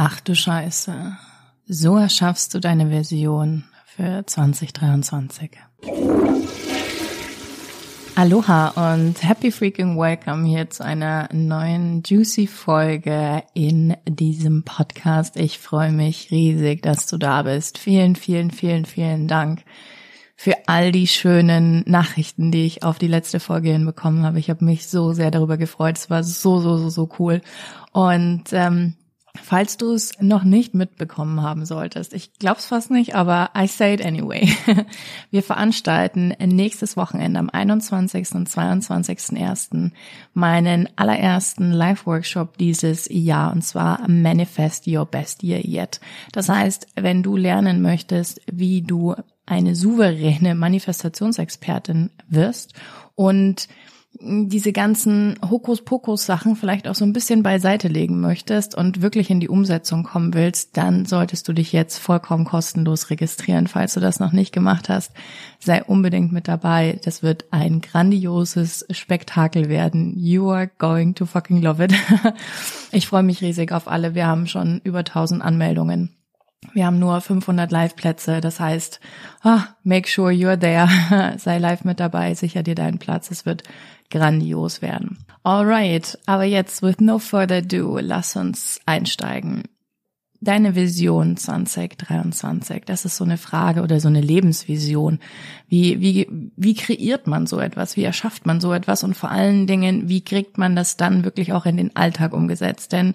Ach du Scheiße. So erschaffst du deine Version für 2023. Aloha und happy freaking welcome hier zu einer neuen juicy Folge in diesem Podcast. Ich freue mich riesig, dass du da bist. Vielen, vielen, vielen, vielen Dank für all die schönen Nachrichten, die ich auf die letzte Folge hinbekommen habe. Ich habe mich so sehr darüber gefreut. Es war so, so, so, so cool. Und ähm, Falls du es noch nicht mitbekommen haben solltest, ich glaub's fast nicht, aber I say it anyway. Wir veranstalten nächstes Wochenende am 21. und 22.01. meinen allerersten Live-Workshop dieses Jahr und zwar Manifest Your Best Year Yet. Das heißt, wenn du lernen möchtest, wie du eine souveräne Manifestationsexpertin wirst und diese ganzen Hokuspokus-Sachen vielleicht auch so ein bisschen beiseite legen möchtest und wirklich in die Umsetzung kommen willst, dann solltest du dich jetzt vollkommen kostenlos registrieren. Falls du das noch nicht gemacht hast, sei unbedingt mit dabei. Das wird ein grandioses Spektakel werden. You are going to fucking love it. Ich freue mich riesig auf alle. Wir haben schon über 1000 Anmeldungen. Wir haben nur 500 Live-Plätze, das heißt, oh, make sure you're there, sei live mit dabei, sicher dir deinen Platz, es wird grandios werden. Alright, aber jetzt with no further ado, lass uns einsteigen. Deine Vision 2023, das ist so eine Frage oder so eine Lebensvision. Wie, wie, wie kreiert man so etwas? Wie erschafft man so etwas? Und vor allen Dingen, wie kriegt man das dann wirklich auch in den Alltag umgesetzt? Denn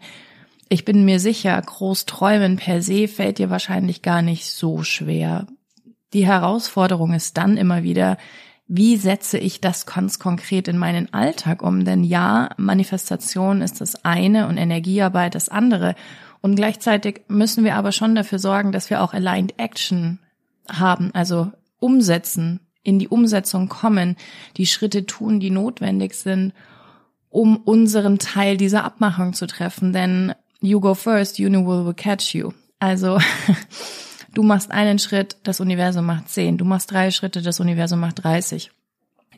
ich bin mir sicher, groß träumen per se fällt dir wahrscheinlich gar nicht so schwer. Die Herausforderung ist dann immer wieder, wie setze ich das ganz konkret in meinen Alltag um? Denn ja, Manifestation ist das eine und Energiearbeit das andere. Und gleichzeitig müssen wir aber schon dafür sorgen, dass wir auch Aligned Action haben, also umsetzen, in die Umsetzung kommen, die Schritte tun, die notwendig sind, um unseren Teil dieser Abmachung zu treffen. Denn you go first, universe will catch you. Also Du machst einen Schritt, das Universum macht zehn. Du machst drei Schritte, das Universum macht dreißig.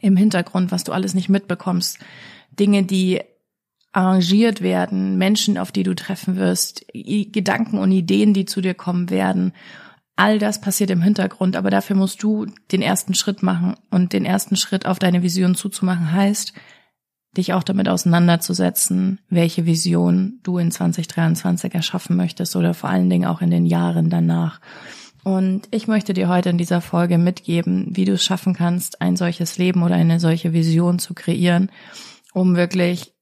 Im Hintergrund, was du alles nicht mitbekommst. Dinge, die arrangiert werden, Menschen, auf die du treffen wirst, Gedanken und Ideen, die zu dir kommen werden. All das passiert im Hintergrund, aber dafür musst du den ersten Schritt machen. Und den ersten Schritt auf deine Vision zuzumachen heißt, dich auch damit auseinanderzusetzen, welche Vision du in 2023 erschaffen möchtest oder vor allen Dingen auch in den Jahren danach. Und ich möchte dir heute in dieser Folge mitgeben, wie du es schaffen kannst, ein solches Leben oder eine solche Vision zu kreieren, um wirklich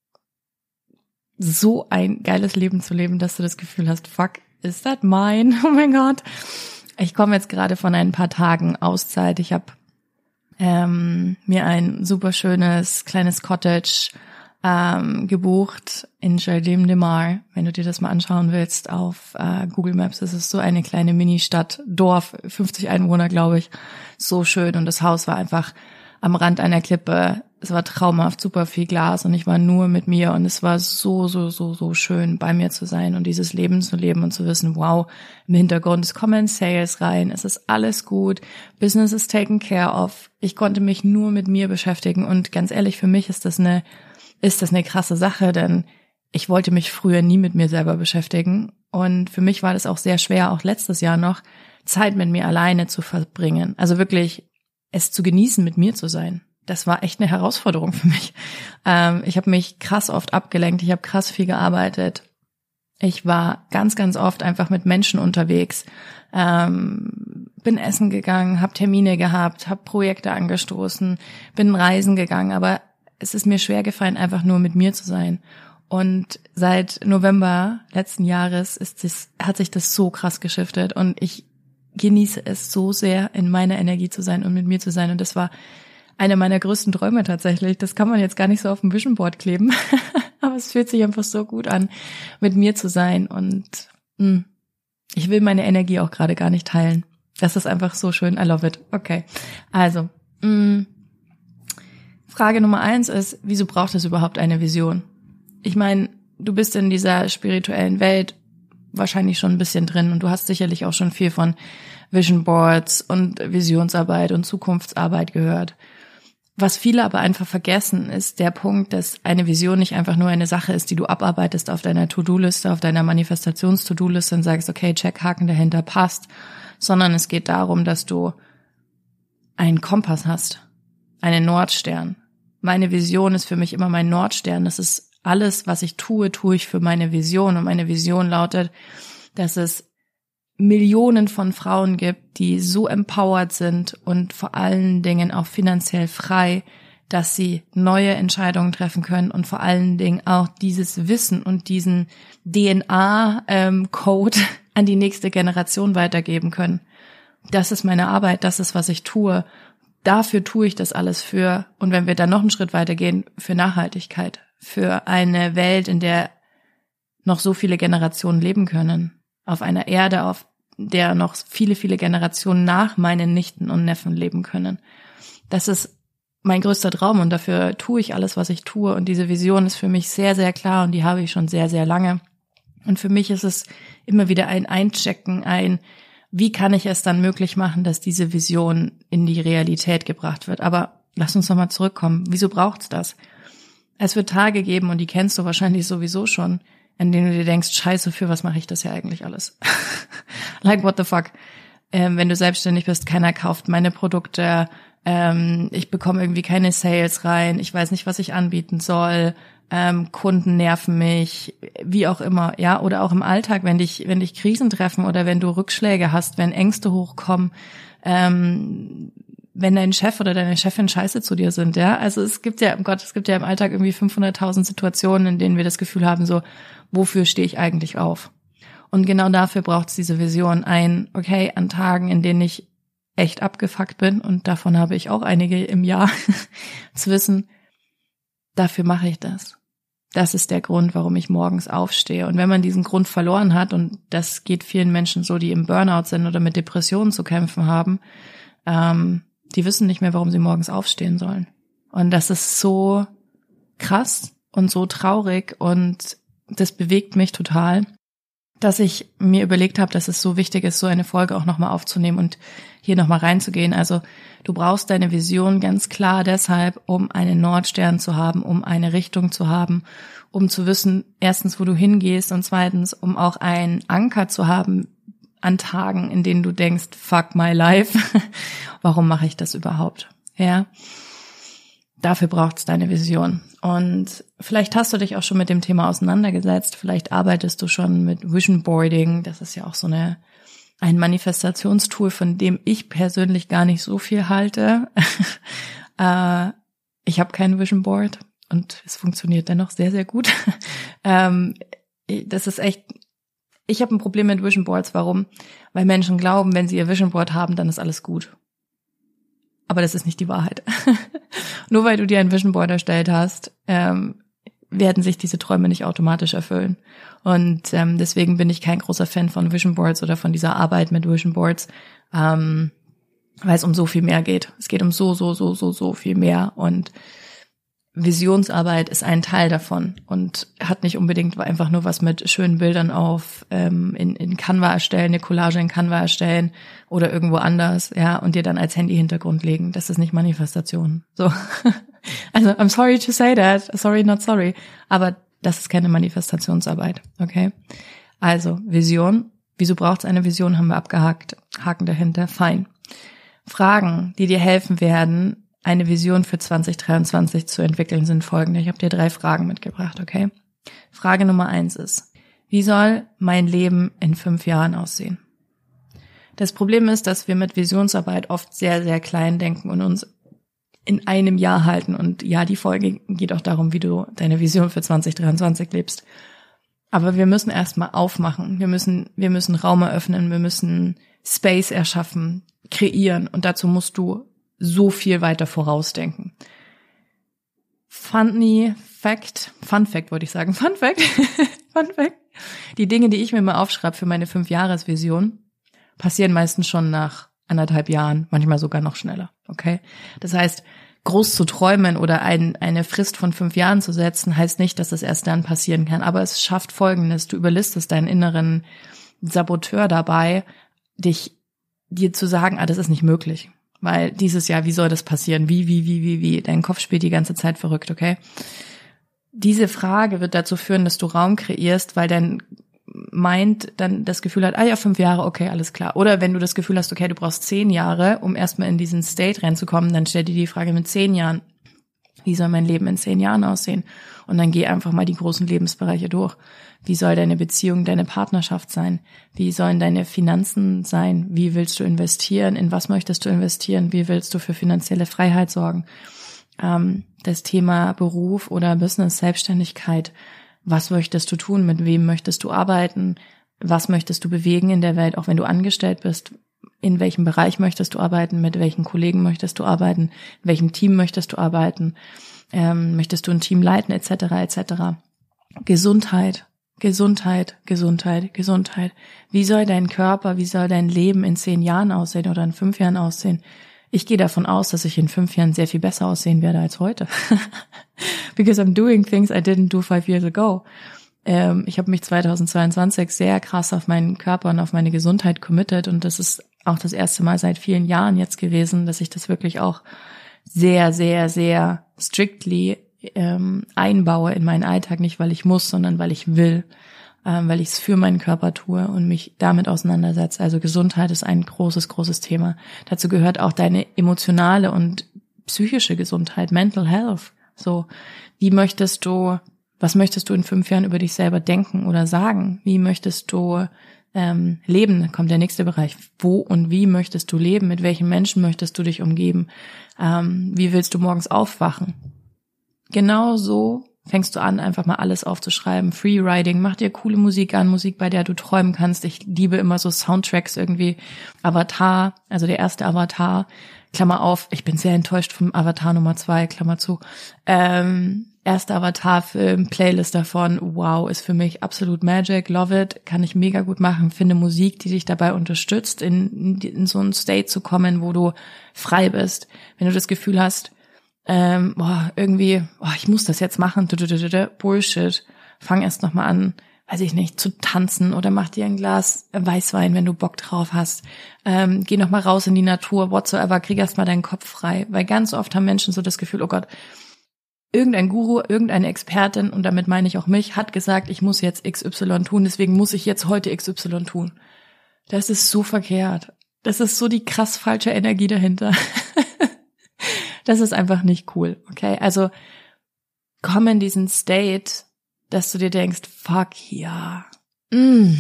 so ein geiles Leben zu leben, dass du das Gefühl hast, fuck, is that mine? Oh mein Gott. Ich komme jetzt gerade von ein paar Tagen Auszeit. Ich habe ähm, mir ein super schönes kleines Cottage ähm, gebucht in Jardim de Mar. Wenn du dir das mal anschauen willst auf äh, Google Maps, das ist so eine kleine Mini-Stadt, Dorf, 50 Einwohner, glaube ich. So schön und das Haus war einfach am Rand einer Klippe. Es war traumhaft, super viel Glas und ich war nur mit mir und es war so, so, so, so schön, bei mir zu sein und dieses Leben zu leben und zu wissen, wow, im Hintergrund, es kommen Sales rein, es ist alles gut, Business is taken care of. Ich konnte mich nur mit mir beschäftigen und ganz ehrlich, für mich ist das eine, ist das eine krasse Sache, denn ich wollte mich früher nie mit mir selber beschäftigen und für mich war das auch sehr schwer, auch letztes Jahr noch, Zeit mit mir alleine zu verbringen. Also wirklich es zu genießen, mit mir zu sein. Das war echt eine Herausforderung für mich. Ähm, ich habe mich krass oft abgelenkt, ich habe krass viel gearbeitet. Ich war ganz, ganz oft einfach mit Menschen unterwegs, ähm, bin essen gegangen, habe Termine gehabt, habe Projekte angestoßen, bin reisen gegangen, aber es ist mir schwer gefallen, einfach nur mit mir zu sein. Und seit November letzten Jahres ist das, hat sich das so krass geschiftet und ich genieße es so sehr, in meiner Energie zu sein und mit mir zu sein. Und das war einer meiner größten Träume tatsächlich. Das kann man jetzt gar nicht so auf dem Vision Board kleben. Aber es fühlt sich einfach so gut an, mit mir zu sein. Und mh, hm, ich will meine Energie auch gerade gar nicht teilen. Das ist einfach so schön. I love it. Okay. Also, mh, hm, Frage Nummer eins ist, wieso braucht es überhaupt eine Vision? Ich meine, du bist in dieser spirituellen Welt wahrscheinlich schon ein bisschen drin und du hast sicherlich auch schon viel von Vision Boards und Visionsarbeit und Zukunftsarbeit gehört. Was viele aber einfach vergessen, ist der Punkt, dass eine Vision nicht einfach nur eine Sache ist, die du abarbeitest auf deiner To-Do-Liste, auf deiner Manifestations-To-Do-Liste und sagst, okay, check, Haken dahinter passt, sondern es geht darum, dass du einen Kompass hast, einen Nordstern. Meine Vision ist für mich immer mein Nordstern. Das ist alles, was ich tue, tue ich für meine Vision. Und meine Vision lautet, dass es Millionen von Frauen gibt, die so empowered sind und vor allen Dingen auch finanziell frei, dass sie neue Entscheidungen treffen können und vor allen Dingen auch dieses Wissen und diesen DNA-Code ähm, an die nächste Generation weitergeben können. Das ist meine Arbeit, das ist, was ich tue. Dafür tue ich das alles für. Und wenn wir dann noch einen Schritt weitergehen, für Nachhaltigkeit, für eine Welt, in der noch so viele Generationen leben können auf einer Erde, auf der noch viele, viele Generationen nach meinen Nichten und Neffen leben können. Das ist mein größter Traum und dafür tue ich alles, was ich tue. Und diese Vision ist für mich sehr, sehr klar und die habe ich schon sehr, sehr lange. Und für mich ist es immer wieder ein Einchecken, ein, wie kann ich es dann möglich machen, dass diese Vision in die Realität gebracht wird. Aber lass uns nochmal zurückkommen. Wieso braucht's das? Es wird Tage geben, und die kennst du wahrscheinlich sowieso schon, in denen du dir denkst, scheiße, für was mache ich das ja eigentlich alles? like, what the fuck? Ähm, wenn du selbstständig bist, keiner kauft meine Produkte, ähm, ich bekomme irgendwie keine Sales rein, ich weiß nicht, was ich anbieten soll, ähm, Kunden nerven mich, wie auch immer, ja, oder auch im Alltag, wenn dich, wenn dich Krisen treffen oder wenn du Rückschläge hast, wenn Ängste hochkommen, ähm, wenn dein Chef oder deine Chefin scheiße zu dir sind, ja. Also es gibt ja, um Gott, es gibt ja im Alltag irgendwie 500.000 Situationen, in denen wir das Gefühl haben, so, wofür stehe ich eigentlich auf? Und genau dafür braucht es diese Vision ein, okay, an Tagen, in denen ich echt abgefuckt bin, und davon habe ich auch einige im Jahr, zu wissen, dafür mache ich das. Das ist der Grund, warum ich morgens aufstehe. Und wenn man diesen Grund verloren hat, und das geht vielen Menschen so, die im Burnout sind oder mit Depressionen zu kämpfen haben, ähm, die wissen nicht mehr, warum sie morgens aufstehen sollen. Und das ist so krass und so traurig und das bewegt mich total, dass ich mir überlegt habe, dass es so wichtig ist, so eine Folge auch nochmal aufzunehmen und hier nochmal reinzugehen. Also du brauchst deine Vision ganz klar deshalb, um einen Nordstern zu haben, um eine Richtung zu haben, um zu wissen, erstens, wo du hingehst und zweitens, um auch einen Anker zu haben, an Tagen, in denen du denkst, fuck my life, warum mache ich das überhaupt? Ja. Dafür braucht es deine Vision. Und vielleicht hast du dich auch schon mit dem Thema auseinandergesetzt. Vielleicht arbeitest du schon mit Vision Boarding. Das ist ja auch so eine, ein Manifestationstool, von dem ich persönlich gar nicht so viel halte. äh, ich habe kein Vision Board und es funktioniert dennoch sehr, sehr gut. ähm, das ist echt ich habe ein Problem mit Vision Boards. Warum? Weil Menschen glauben, wenn sie ihr Vision Board haben, dann ist alles gut. Aber das ist nicht die Wahrheit. Nur weil du dir ein Vision Board erstellt hast, ähm, werden sich diese Träume nicht automatisch erfüllen. Und ähm, deswegen bin ich kein großer Fan von Vision Boards oder von dieser Arbeit mit Vision Boards, ähm, weil es um so viel mehr geht. Es geht um so, so, so, so, so viel mehr. Und Visionsarbeit ist ein Teil davon und hat nicht unbedingt einfach nur was mit schönen Bildern auf ähm, in, in Canva erstellen, eine Collage in Canva erstellen oder irgendwo anders, ja, und dir dann als Handy-Hintergrund legen. Das ist nicht Manifestation. So. also, I'm sorry to say that. Sorry, not sorry. Aber das ist keine Manifestationsarbeit, okay? Also, Vision. Wieso braucht es eine Vision? Haben wir abgehakt. Haken dahinter. Fein. Fragen, die dir helfen werden, eine Vision für 2023 zu entwickeln, sind folgende. Ich habe dir drei Fragen mitgebracht, okay? Frage Nummer eins ist, wie soll mein Leben in fünf Jahren aussehen? Das Problem ist, dass wir mit Visionsarbeit oft sehr, sehr klein denken und uns in einem Jahr halten. Und ja, die Folge geht auch darum, wie du deine Vision für 2023 lebst. Aber wir müssen erstmal aufmachen. Wir müssen, wir müssen Raum eröffnen. Wir müssen Space erschaffen, kreieren. Und dazu musst du so viel weiter vorausdenken. Funny Fact, Fun Fact wollte ich sagen, Fun Fact, Fun Fact. Die Dinge, die ich mir mal aufschreibe für meine Fünf-Jahres-Vision, passieren meistens schon nach anderthalb Jahren, manchmal sogar noch schneller. Okay? Das heißt, groß zu träumen oder ein, eine Frist von fünf Jahren zu setzen, heißt nicht, dass das erst dann passieren kann. Aber es schafft Folgendes. Du überlistest deinen inneren Saboteur dabei, dich dir zu sagen, ah, das ist nicht möglich weil dieses Jahr, wie soll das passieren? Wie, wie, wie, wie, wie? Dein Kopf spielt die ganze Zeit verrückt, okay? Diese Frage wird dazu führen, dass du Raum kreierst, weil dein Mind dann das Gefühl hat, ah ja, fünf Jahre, okay, alles klar. Oder wenn du das Gefühl hast, okay, du brauchst zehn Jahre, um erstmal in diesen State reinzukommen, dann stell dir die Frage mit zehn Jahren, wie soll mein Leben in zehn Jahren aussehen? Und dann geh einfach mal die großen Lebensbereiche durch. Wie soll deine Beziehung, deine Partnerschaft sein? Wie sollen deine Finanzen sein? Wie willst du investieren? In was möchtest du investieren? Wie willst du für finanzielle Freiheit sorgen? Ähm, das Thema Beruf oder Business, Selbstständigkeit. Was möchtest du tun? Mit wem möchtest du arbeiten? Was möchtest du bewegen in der Welt, auch wenn du angestellt bist? In welchem Bereich möchtest du arbeiten? Mit welchen Kollegen möchtest du arbeiten? In welchem Team möchtest du arbeiten? Ähm, möchtest du ein Team leiten, etc., etc. Gesundheit, Gesundheit, Gesundheit, Gesundheit. Wie soll dein Körper, wie soll dein Leben in zehn Jahren aussehen oder in fünf Jahren aussehen? Ich gehe davon aus, dass ich in fünf Jahren sehr viel besser aussehen werde als heute. Because I'm doing things I didn't do five years ago. Ähm, ich habe mich 2022 sehr krass auf meinen Körper und auf meine Gesundheit committed und das ist auch das erste Mal seit vielen Jahren jetzt gewesen, dass ich das wirklich auch sehr, sehr, sehr strictly ähm, einbaue in meinen Alltag, nicht weil ich muss, sondern weil ich will, ähm, weil ich es für meinen Körper tue und mich damit auseinandersetze. Also Gesundheit ist ein großes, großes Thema. Dazu gehört auch deine emotionale und psychische Gesundheit, Mental Health. So, wie möchtest du, was möchtest du in fünf Jahren über dich selber denken oder sagen? Wie möchtest du ähm, leben? Kommt der nächste Bereich. Wo und wie möchtest du leben? Mit welchen Menschen möchtest du dich umgeben? Ähm, wie willst du morgens aufwachen? Genau so fängst du an, einfach mal alles aufzuschreiben. Freeriding, mach dir coole Musik an, Musik, bei der du träumen kannst. Ich liebe immer so Soundtracks irgendwie. Avatar, also der erste Avatar, Klammer auf, ich bin sehr enttäuscht vom Avatar Nummer zwei, Klammer zu. Ähm, erster Avatar-Film, Playlist davon, wow, ist für mich absolut Magic, love it, kann ich mega gut machen, finde Musik, die dich dabei unterstützt, in, in so einen State zu kommen, wo du frei bist. Wenn du das Gefühl hast, ähm, boah, irgendwie, boah, ich muss das jetzt machen, Bullshit. Fang erst nochmal an, weiß ich nicht, zu tanzen oder mach dir ein Glas Weißwein, wenn du Bock drauf hast. Ähm, geh nochmal raus in die Natur, whatsoever, krieg erst mal deinen Kopf frei. Weil ganz oft haben Menschen so das Gefühl, oh Gott, irgendein Guru, irgendeine Expertin, und damit meine ich auch mich, hat gesagt, ich muss jetzt XY tun, deswegen muss ich jetzt heute XY tun. Das ist so verkehrt. Das ist so die krass falsche Energie dahinter. Das ist einfach nicht cool, okay? Also komm in diesen State, dass du dir denkst, fuck ja. Mm.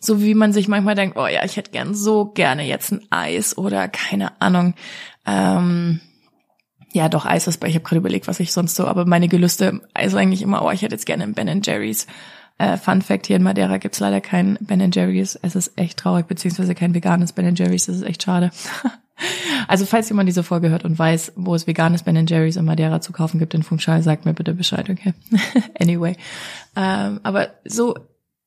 So wie man sich manchmal denkt, oh ja, ich hätte gern so gerne jetzt ein Eis oder keine Ahnung. Ähm, ja, doch, Eis ist bei, ich habe gerade überlegt, was ich sonst so, aber meine Gelüste ist eigentlich immer, oh, ich hätte jetzt gerne ein Ben Jerry's. Äh, Fun Fact, hier in Madeira gibt's leider kein Ben Jerry's. Es ist echt traurig, beziehungsweise kein veganes Ben Jerry's, das ist echt schade. Also falls jemand diese Folge hört und weiß, wo es veganes Ben Jerry's in Madeira zu kaufen gibt in Funchal, sagt mir bitte Bescheid, okay? anyway. Ähm, aber so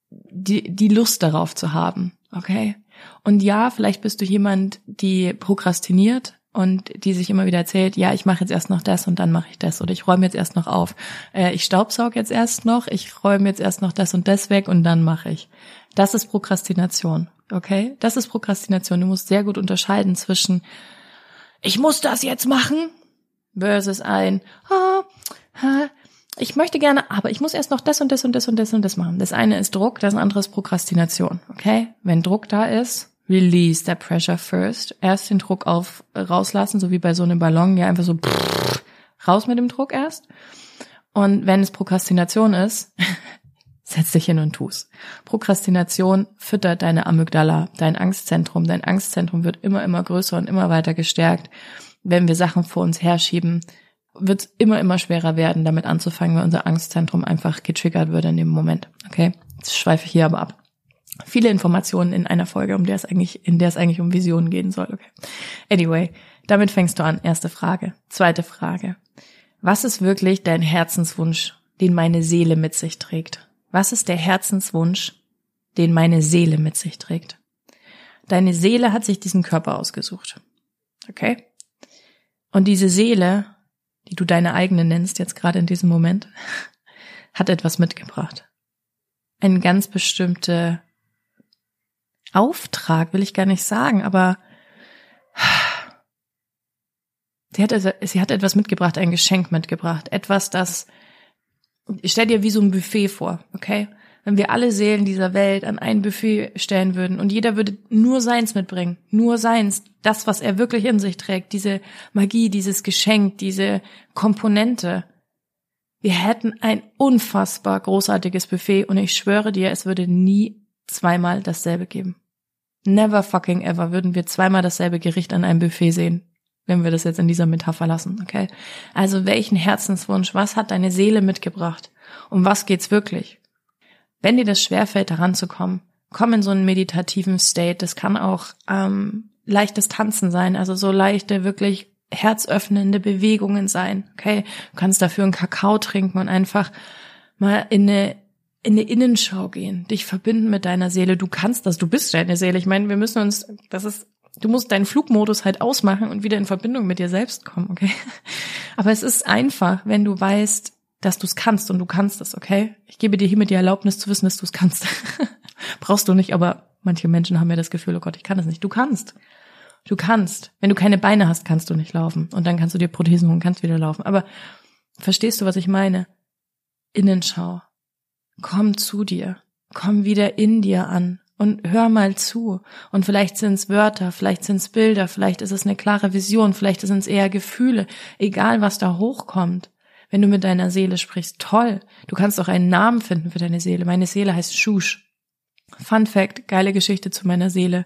die, die Lust darauf zu haben, okay? Und ja, vielleicht bist du jemand, die prokrastiniert und die sich immer wieder erzählt, ja, ich mache jetzt erst noch das und dann mache ich das oder ich räume jetzt erst noch auf. Äh, ich staubsaug jetzt erst noch, ich räume jetzt erst noch das und das weg und dann mache ich. Das ist Prokrastination. Okay, das ist Prokrastination. Du musst sehr gut unterscheiden zwischen ich muss das jetzt machen versus ein oh, ich möchte gerne, aber ich muss erst noch das und das und das und das und das machen. Das eine ist Druck, das andere ist Prokrastination. Okay, wenn Druck da ist, release the pressure first. Erst den Druck auf rauslassen, so wie bei so einem Ballon, ja einfach so raus mit dem Druck erst. Und wenn es Prokrastination ist, Setz dich hin und tu's. Prokrastination füttert deine Amygdala, dein Angstzentrum. Dein Angstzentrum wird immer, immer größer und immer weiter gestärkt. Wenn wir Sachen vor uns herschieben, wird es immer, immer schwerer werden, damit anzufangen, weil unser Angstzentrum einfach getriggert wird in dem Moment. Okay? Jetzt schweife ich hier aber ab. Viele Informationen in einer Folge, um der es eigentlich, in der es eigentlich um Visionen gehen soll. Okay. Anyway, damit fängst du an. Erste Frage. Zweite Frage. Was ist wirklich dein Herzenswunsch, den meine Seele mit sich trägt? Was ist der Herzenswunsch, den meine Seele mit sich trägt? Deine Seele hat sich diesen Körper ausgesucht. Okay? Und diese Seele, die du deine eigene nennst jetzt gerade in diesem Moment, hat etwas mitgebracht. Ein ganz bestimmte Auftrag will ich gar nicht sagen, aber Sie hat, sie hat etwas mitgebracht, ein Geschenk mitgebracht. Etwas, das, ich stell dir wie so ein Buffet vor, okay? Wenn wir alle Seelen dieser Welt an ein Buffet stellen würden und jeder würde nur seins mitbringen, nur seins, das, was er wirklich in sich trägt, diese Magie, dieses Geschenk, diese Komponente. Wir hätten ein unfassbar großartiges Buffet und ich schwöre dir, es würde nie zweimal dasselbe geben. Never fucking ever würden wir zweimal dasselbe Gericht an einem Buffet sehen wenn wir das jetzt in dieser Metapher lassen, okay? Also welchen Herzenswunsch, was hat deine Seele mitgebracht? Um was geht's wirklich? Wenn dir das schwerfällt, daran zu kommen, komm in so einen meditativen State. Das kann auch ähm, leichtes Tanzen sein, also so leichte, wirklich herzöffnende Bewegungen sein, okay? Du kannst dafür einen Kakao trinken und einfach mal in eine in eine Innenschau gehen, dich verbinden mit deiner Seele. Du kannst das, du bist deine Seele. Ich meine, wir müssen uns, das ist Du musst deinen Flugmodus halt ausmachen und wieder in Verbindung mit dir selbst kommen, okay? Aber es ist einfach, wenn du weißt, dass du es kannst und du kannst es, okay? Ich gebe dir hiermit die Erlaubnis zu wissen, dass du es kannst. Brauchst du nicht, aber manche Menschen haben ja das Gefühl, oh Gott, ich kann es nicht. Du kannst. Du kannst. Wenn du keine Beine hast, kannst du nicht laufen. Und dann kannst du dir Prothesen und kannst wieder laufen. Aber verstehst du, was ich meine? Innenschau. Komm zu dir. Komm wieder in dir an und hör mal zu. Und vielleicht sind es Wörter, vielleicht sind es Bilder, vielleicht ist es eine klare Vision, vielleicht sind es eher Gefühle, egal was da hochkommt. Wenn du mit deiner Seele sprichst, toll. Du kannst auch einen Namen finden für deine Seele. Meine Seele heißt Shush. Fun Fact, geile Geschichte zu meiner Seele,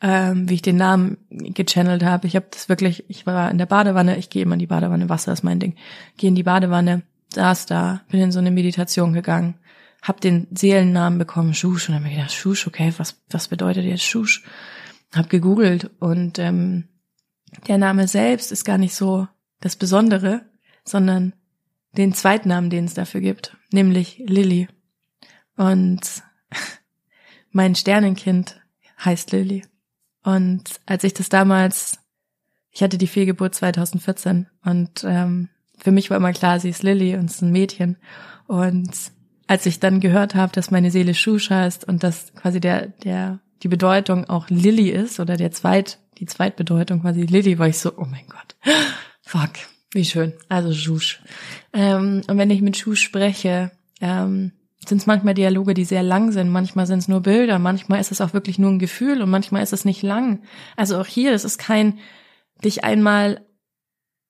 ähm, wie ich den Namen gechannelt habe. Ich habe das wirklich, ich war in der Badewanne, ich gehe immer in die Badewanne, Wasser ist mein Ding. Gehe in die Badewanne, saß da, bin in so eine Meditation gegangen hab den Seelennamen bekommen, Schusch, und dann hab ich gedacht, Schusch, okay, was, was bedeutet jetzt Schusch? Hab gegoogelt und ähm, der Name selbst ist gar nicht so das Besondere, sondern den Zweitnamen, den es dafür gibt, nämlich Lilly. Und mein Sternenkind heißt Lilly. Und als ich das damals, ich hatte die Fehlgeburt 2014 und ähm, für mich war immer klar, sie ist Lilly und ist ein Mädchen. Und als ich dann gehört habe, dass meine Seele Schusch heißt und dass quasi der, der, die Bedeutung auch Lilly ist oder der Zweit, die Zweitbedeutung quasi Lilly, war ich so, oh mein Gott, fuck, wie schön. Also Schusch. Ähm, und wenn ich mit Schusch spreche, ähm, sind es manchmal Dialoge, die sehr lang sind, manchmal sind es nur Bilder, manchmal ist es auch wirklich nur ein Gefühl und manchmal ist es nicht lang. Also auch hier, es ist kein dich einmal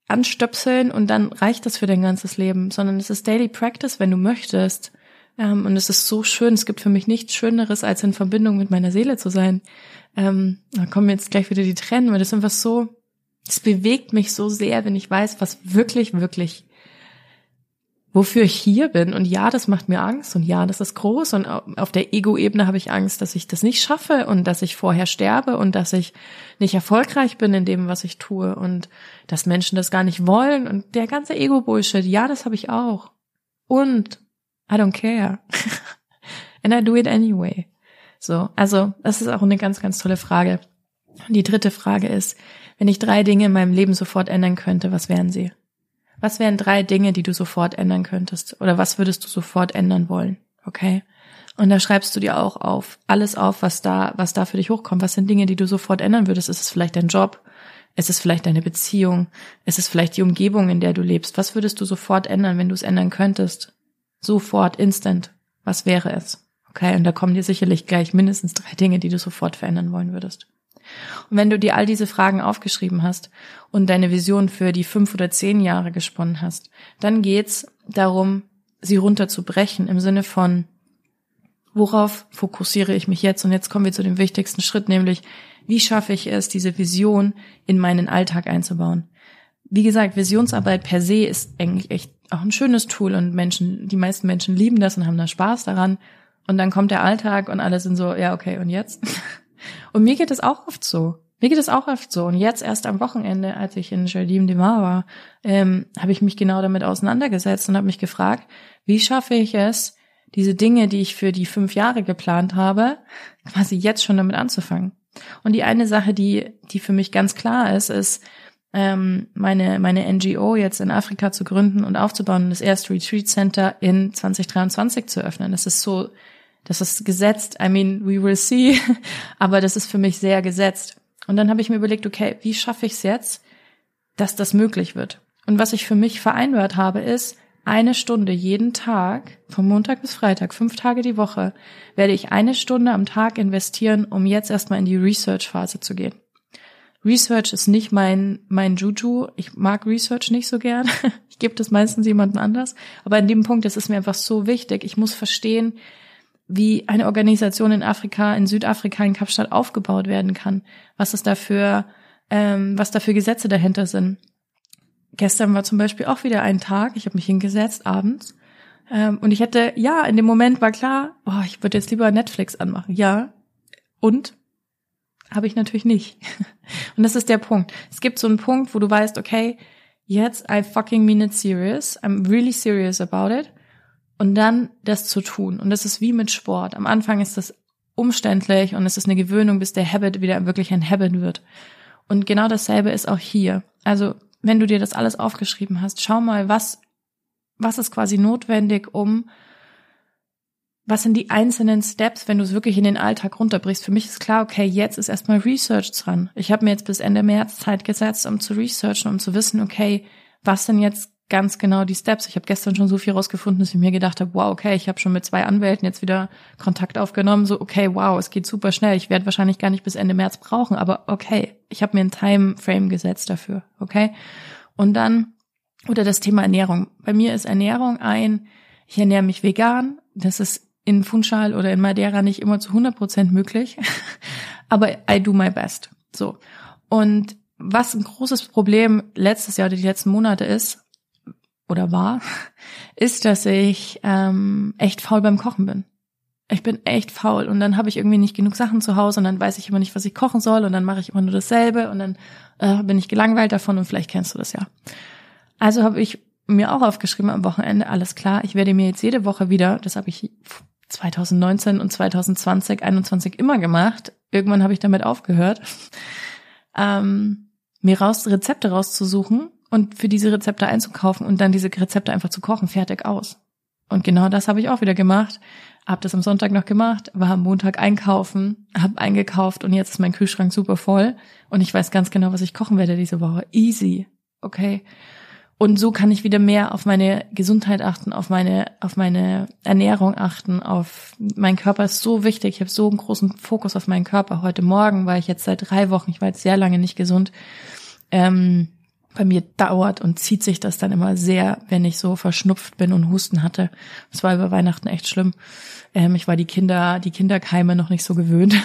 anstöpseln und dann reicht das für dein ganzes Leben, sondern es ist Daily Practice, wenn du möchtest. Ähm, und es ist so schön. Es gibt für mich nichts Schöneres, als in Verbindung mit meiner Seele zu sein. Ähm, da kommen jetzt gleich wieder die Tränen, weil das ist einfach so, es bewegt mich so sehr, wenn ich weiß, was wirklich, wirklich, wofür ich hier bin. Und ja, das macht mir Angst. Und ja, das ist groß. Und auf der Ego-Ebene habe ich Angst, dass ich das nicht schaffe und dass ich vorher sterbe und dass ich nicht erfolgreich bin in dem, was ich tue und dass Menschen das gar nicht wollen. Und der ganze Ego-Bullshit, ja, das habe ich auch. Und I don't care. And I do it anyway. So, also das ist auch eine ganz, ganz tolle Frage. Die dritte Frage ist, wenn ich drei Dinge in meinem Leben sofort ändern könnte, was wären sie? Was wären drei Dinge, die du sofort ändern könntest? Oder was würdest du sofort ändern wollen? Okay? Und da schreibst du dir auch auf, alles auf, was da, was da für dich hochkommt. Was sind Dinge, die du sofort ändern würdest? Ist es vielleicht dein Job? Ist es vielleicht deine Beziehung? Ist es vielleicht die Umgebung, in der du lebst? Was würdest du sofort ändern, wenn du es ändern könntest? Sofort, instant. Was wäre es? Okay, und da kommen dir sicherlich gleich mindestens drei Dinge, die du sofort verändern wollen würdest. Und wenn du dir all diese Fragen aufgeschrieben hast und deine Vision für die fünf oder zehn Jahre gesponnen hast, dann geht's darum, sie runterzubrechen im Sinne von, worauf fokussiere ich mich jetzt? Und jetzt kommen wir zu dem wichtigsten Schritt, nämlich, wie schaffe ich es, diese Vision in meinen Alltag einzubauen? Wie gesagt, Visionsarbeit per se ist eigentlich echt auch ein schönes Tool und Menschen, die meisten Menschen lieben das und haben da Spaß daran. Und dann kommt der Alltag und alle sind so, ja, okay, und jetzt? Und mir geht es auch oft so. Mir geht es auch oft so. Und jetzt erst am Wochenende, als ich in Jardim de Mar war, ähm, habe ich mich genau damit auseinandergesetzt und habe mich gefragt, wie schaffe ich es, diese Dinge, die ich für die fünf Jahre geplant habe, quasi jetzt schon damit anzufangen. Und die eine Sache, die, die für mich ganz klar ist, ist, ähm, meine, meine NGO jetzt in Afrika zu gründen und aufzubauen und das erste Retreat Center in 2023 zu öffnen. Das ist so, das ist gesetzt. I mean, we will see. Aber das ist für mich sehr gesetzt. Und dann habe ich mir überlegt, okay, wie schaffe ich es jetzt, dass das möglich wird. Und was ich für mich vereinbart habe, ist, eine Stunde jeden Tag, von Montag bis Freitag, fünf Tage die Woche, werde ich eine Stunde am Tag investieren, um jetzt erstmal in die Research-Phase zu gehen. Research ist nicht mein, mein Juju. Ich mag Research nicht so gern. Ich gebe das meistens jemandem anders. Aber in dem Punkt ist es mir einfach so wichtig. Ich muss verstehen, wie eine Organisation in Afrika, in Südafrika, in Kapstadt aufgebaut werden kann. Was es dafür, ähm, was da für Gesetze dahinter sind. Gestern war zum Beispiel auch wieder ein Tag. Ich habe mich hingesetzt abends. Ähm, und ich hätte, ja, in dem Moment war klar, oh, ich würde jetzt lieber Netflix anmachen. Ja. Und habe ich natürlich nicht. Und das ist der Punkt. Es gibt so einen Punkt, wo du weißt, okay, jetzt I fucking mean it serious. I'm really serious about it. Und dann das zu tun. Und das ist wie mit Sport. Am Anfang ist das umständlich und es ist eine Gewöhnung, bis der Habit wieder wirklich ein Habit wird. Und genau dasselbe ist auch hier. Also, wenn du dir das alles aufgeschrieben hast, schau mal, was, was ist quasi notwendig, um was sind die einzelnen Steps, wenn du es wirklich in den Alltag runterbrichst? Für mich ist klar, okay, jetzt ist erstmal Research dran. Ich habe mir jetzt bis Ende März Zeit gesetzt, um zu researchen, um zu wissen, okay, was sind jetzt ganz genau die Steps? Ich habe gestern schon so viel rausgefunden, dass ich mir gedacht habe, wow, okay, ich habe schon mit zwei Anwälten jetzt wieder Kontakt aufgenommen, so okay, wow, es geht super schnell. Ich werde wahrscheinlich gar nicht bis Ende März brauchen, aber okay, ich habe mir ein Timeframe gesetzt dafür, okay? Und dann oder das Thema Ernährung. Bei mir ist Ernährung ein, ich ernähre mich vegan. Das ist in Funchal oder in Madeira nicht immer zu 100 Prozent möglich, aber I do my best. So. Und was ein großes Problem letztes Jahr oder die letzten Monate ist, oder war, ist, dass ich ähm, echt faul beim Kochen bin. Ich bin echt faul und dann habe ich irgendwie nicht genug Sachen zu Hause und dann weiß ich immer nicht, was ich kochen soll und dann mache ich immer nur dasselbe und dann äh, bin ich gelangweilt davon und vielleicht kennst du das ja. Also habe ich mir auch aufgeschrieben am Wochenende, alles klar, ich werde mir jetzt jede Woche wieder, das habe ich 2019 und 2020, 21 immer gemacht. Irgendwann habe ich damit aufgehört, ähm, mir raus Rezepte rauszusuchen und für diese Rezepte einzukaufen und dann diese Rezepte einfach zu kochen, fertig aus. Und genau das habe ich auch wieder gemacht. Hab das am Sonntag noch gemacht, war am Montag einkaufen, hab eingekauft und jetzt ist mein Kühlschrank super voll und ich weiß ganz genau, was ich kochen werde diese Woche. Easy. Okay. Und so kann ich wieder mehr auf meine Gesundheit achten, auf meine, auf meine Ernährung achten, auf mein Körper ist so wichtig. Ich habe so einen großen Fokus auf meinen Körper. Heute Morgen war ich jetzt seit drei Wochen, ich war jetzt sehr lange nicht gesund. Ähm, bei mir dauert und zieht sich das dann immer sehr, wenn ich so verschnupft bin und Husten hatte. Das war über Weihnachten echt schlimm. Ähm, ich war die Kinder, die Kinderkeime noch nicht so gewöhnt.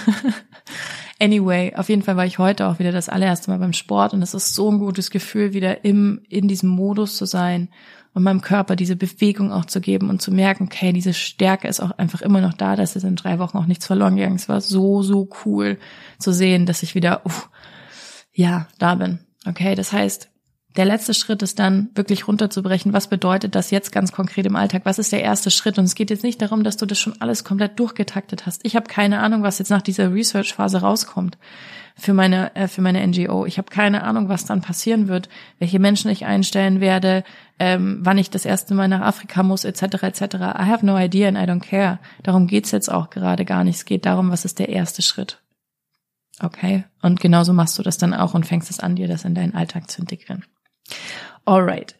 Anyway, auf jeden Fall war ich heute auch wieder das allererste Mal beim Sport und es ist so ein gutes Gefühl, wieder im, in diesem Modus zu sein und meinem Körper diese Bewegung auch zu geben und zu merken, okay, diese Stärke ist auch einfach immer noch da, dass es in drei Wochen auch nichts verloren gegangen Es war so, so cool zu sehen, dass ich wieder, uh, ja, da bin. Okay, das heißt, der letzte Schritt ist dann wirklich runterzubrechen. Was bedeutet das jetzt ganz konkret im Alltag? Was ist der erste Schritt? Und es geht jetzt nicht darum, dass du das schon alles komplett durchgetaktet hast. Ich habe keine Ahnung, was jetzt nach dieser Research-Phase rauskommt für meine äh, für meine NGO. Ich habe keine Ahnung, was dann passieren wird, welche Menschen ich einstellen werde, ähm, wann ich das erste Mal nach Afrika muss, etc. etc. I have no idea and I don't care. Darum geht's jetzt auch gerade gar nicht. Es geht darum, was ist der erste Schritt. Okay? Und genauso machst du das dann auch und fängst es an, dir das in deinen Alltag zu integrieren. Alright.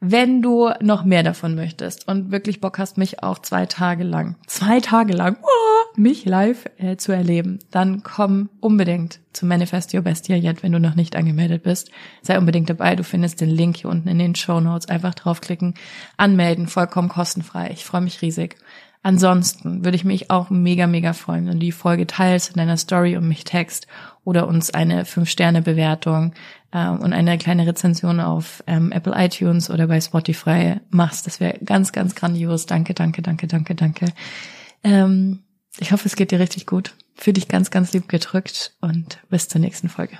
Wenn du noch mehr davon möchtest und wirklich Bock hast, mich auch zwei Tage lang, zwei Tage lang, oh, mich live äh, zu erleben, dann komm unbedingt zu Manifest Your Best Year wenn du noch nicht angemeldet bist. Sei unbedingt dabei. Du findest den Link hier unten in den Show Notes. Einfach draufklicken, anmelden, vollkommen kostenfrei. Ich freue mich riesig. Ansonsten würde ich mich auch mega, mega freuen, wenn du die Folge teilst in deiner Story und mich text oder uns eine 5-Sterne-Bewertung äh, und eine kleine Rezension auf ähm, Apple iTunes oder bei Spotify machst. Das wäre ganz, ganz grandios. Danke, danke, danke, danke, danke. Ähm, ich hoffe, es geht dir richtig gut. Fühl dich ganz, ganz lieb gedrückt und bis zur nächsten Folge.